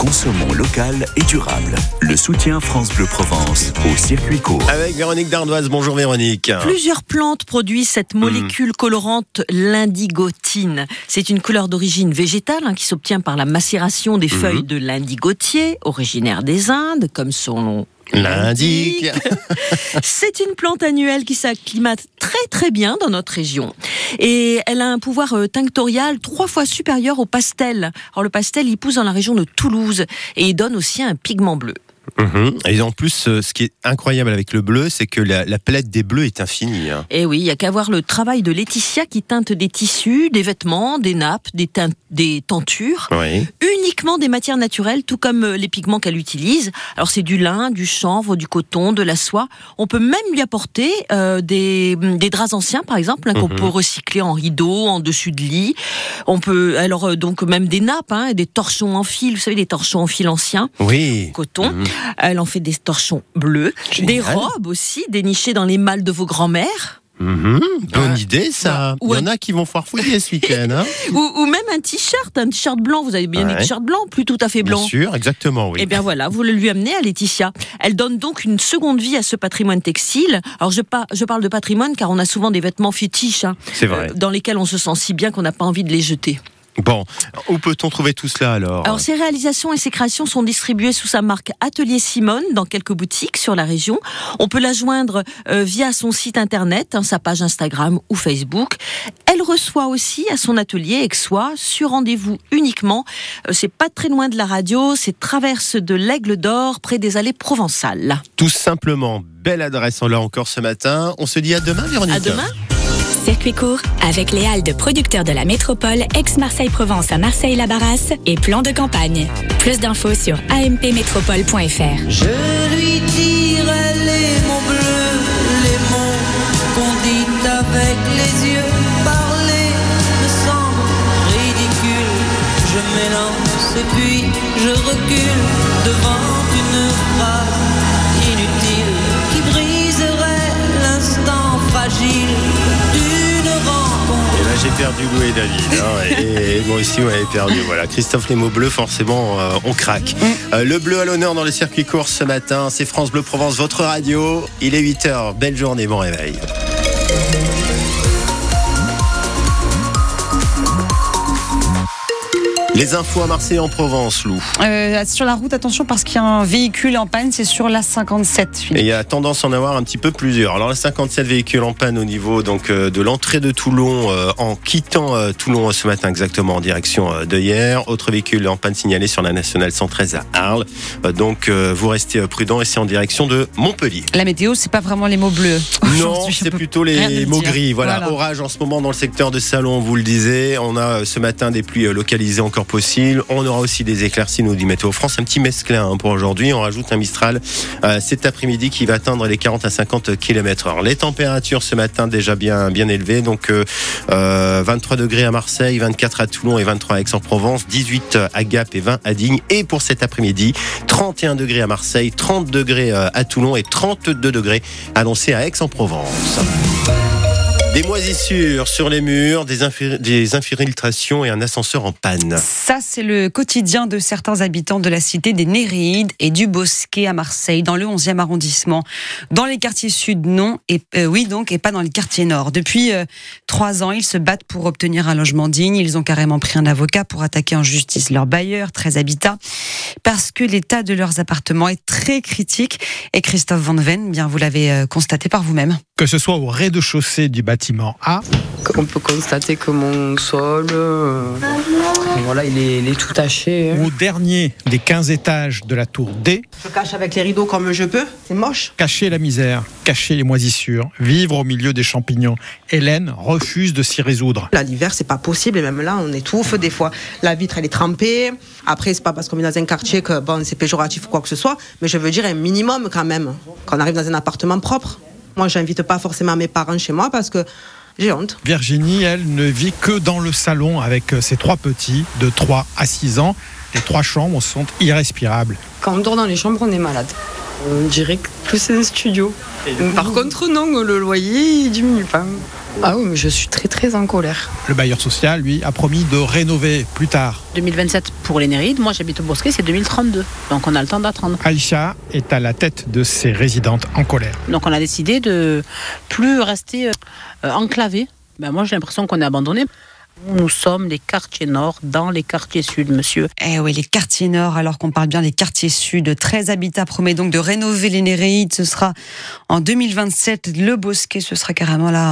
Consommons local et durable. Le soutien France Bleu Provence au circuit court. Avec Véronique Dardoise. Bonjour Véronique. Plusieurs plantes produisent cette Hmm. molécule colorante, l'indigotine. C'est une couleur d'origine végétale hein, qui s'obtient par la macération Hmm. des feuilles de l'indigotier, originaire des Indes, comme son nom L'indique. C'est une plante annuelle qui s'acclimate très très bien dans notre région. Et elle a un pouvoir euh, tinctorial trois fois supérieur au pastel. Alors le pastel, il pousse dans la région de Toulouse et il donne aussi un pigment bleu. Mhm. Et en plus, euh, ce qui est incroyable avec le bleu, c'est que la, la palette des bleus est infinie. hein. Et oui, il y a qu'à voir le travail de Laetitia qui teinte des tissus, des vêtements, des nappes, des, teintes- des tentures. Oui. uniquement des matières naturelles, tout comme euh, les pigments qu'elle utilise. Alors c'est du lin, du chanvre, du coton, de la soie. On peut même lui apporter euh, des, des draps anciens, par exemple, hein, qu'on Mhm. peut recycler en rideaux, en dessus de lit. On peut alors euh, donc même des nappes, hein, des torchons en fil. Vous savez, des torchons en fil anciens, Oui. coton. Mhm. Elle en fait des torchons bleus, Génial. des robes aussi dénichées dans les malles de vos grands-mères, Mhm. Bonne Euh, idée, ça. ou Il y en un- a qui vont foire fouiller ce week-end. Hein ou, ou même un t-shirt, un t-shirt blanc. Vous avez bien Ouais. des t-shirts blancs, plus tout à fait Bien blancs. sûr, exactement, oui. Eh bien voilà, vous le lui amenez à Laetitia. Elle donne donc une seconde vie à ce patrimoine textile. Alors je, pa- je parle de patrimoine car on a souvent des vêtements fétiches hein, C'est vrai. euh, dans lesquels on se sent si bien qu'on n'a pas envie de les jeter. Bon, où peut-on trouver tout cela alors Alors ces réalisations et ces créations sont distribuées sous sa marque Atelier Simone dans quelques boutiques sur la région. On peut la joindre euh, via son site internet, hein, sa page Instagram ou Facebook. Elle reçoit aussi à son atelier Aixois sur rendez-vous uniquement. Euh, c'est pas très loin de la radio, c'est traverse de l'Aigle d'Or près des allées provençales. Tout simplement, belle adresse là encore ce matin. On se dit à demain, Véronique. À demain. Circuit court avec les halles de producteurs de la métropole ex-Marseille-Provence à Marseille-Labarras et plan de campagne. Plus d'infos sur ampmétropole.fr. Je lui dirai les mots bleus, les mots qu'on dit avec les yeux. Parler me semble ridicule. Je m'élance et puis je recule devant une phrase perdu Lou et David. hein, et moi aussi, on avait perdu. Voilà, Christophe les mots bleus, forcément, euh, on craque. Euh, le bleu à l'honneur dans le circuit court ce matin. C'est France Bleu Provence, votre radio. Il est 8h. Belle journée, bon réveil. Les infos à Marseille en Provence, Lou. Euh, sur la route, attention parce qu'il y a un véhicule en panne, c'est sur la 57. Et il y a tendance à en avoir un petit peu plusieurs. Alors, la 57 véhicules en panne au niveau donc euh, de l'entrée de Toulon euh, en quittant Toulon ce matin exactement en direction de hier. Autre véhicule en panne signalé sur la nationale 113 à Arles. Donc, vous restez prudents et c'est en direction de Montpellier. La météo, c'est pas vraiment les mots bleus. Non, c'est plutôt les dire. mots gris. Voilà. Voilà. orage en ce moment dans le secteur de Salon, on vous le disait. On a ce matin des pluies localisées encore On aura aussi des éclaircies, nous dit Météo France. Un petit mesclin hein, pour aujourd'hui. On rajoute un Mistral euh, cet après-midi qui va atteindre les 40 à 50 km heure. Les températures ce matin déjà bien, élevées. Donc, euh, euh, 23 degrés à Marseille, 24 à Toulon et 23 à Aix-en-Provence, 18 à Gap et 20 à Digne. Et pour cet après-midi, 31 degrés à Marseille, 30 degrés euh, à Toulon et 32 degrés annoncés à Aix-en-Provence. Des moisissures sur les murs, des, infi- des infiltrations et un ascenseur en panne. Ça, c'est le quotidien de certains habitants de la cité des Néréides et du Bosquet à Marseille, dans le 11e arrondissement. Dans les quartiers sud, non, et euh, oui donc, et pas dans les quartiers nord. Depuis euh, trois ans, ils se battent pour obtenir un logement digne. Ils ont carrément pris un avocat pour attaquer en justice leur bailleur, 13 habitats, parce que l'état de leurs appartements est très critique. Et Christophe Van Ven, bien, vous l'avez euh, constaté par vous-même. Que ce soit au rez-de-chaussée du bâtiment A, On peut constater que mon sol, euh, voilà, il est, il est tout taché. hein. au dernier des 15 étages de la tour D, Je cache avec les rideaux comme je peux. C'est moche. cacher la misère, cacher les moisissures, vivre au milieu des champignons. Hélène refuse de s'y résoudre. Là, l'hiver, c'est pas possible. Et même là, on étouffe des fois. La vitre, elle est trempée. Après, c'est pas parce qu'on est dans un quartier que bon, c'est péjoratif ou quoi que ce soit. Mais je veux dire un minimum quand même. Quand on arrive dans un appartement propre. Moi, j'invite pas forcément mes parents chez moi parce que j'ai honte. Virginie, elle, ne vit que dans le salon avec euh, ses trois petits de 3 à 6 ans. Les trois chambres sont irrespirables. Quand on dort dans les chambres, on est malade. On dirait que plus c'est un studio. Par contre, non, le loyer, il diminue pas. Ah oui, mais je suis très très en colère. Le bailleur social, lui, a promis de rénover plus tard. 2027 pour les Nérides, moi j'habite au Bosquet, c'est 2032. Donc on a le temps d'attendre. Alicia est à la tête de ces résidentes en colère. Donc on a décidé de plus rester euh, enclavé. Ben, moi j'ai l'impression qu'on est abandonné. Nous sommes les quartiers nord dans les quartiers sud, monsieur. Eh oui, les quartiers nord, alors qu'on parle bien des quartiers sud. 13 Habitat promet donc de rénover les Néréides. Ce sera en 2027. Le Bosquet, ce sera carrément là.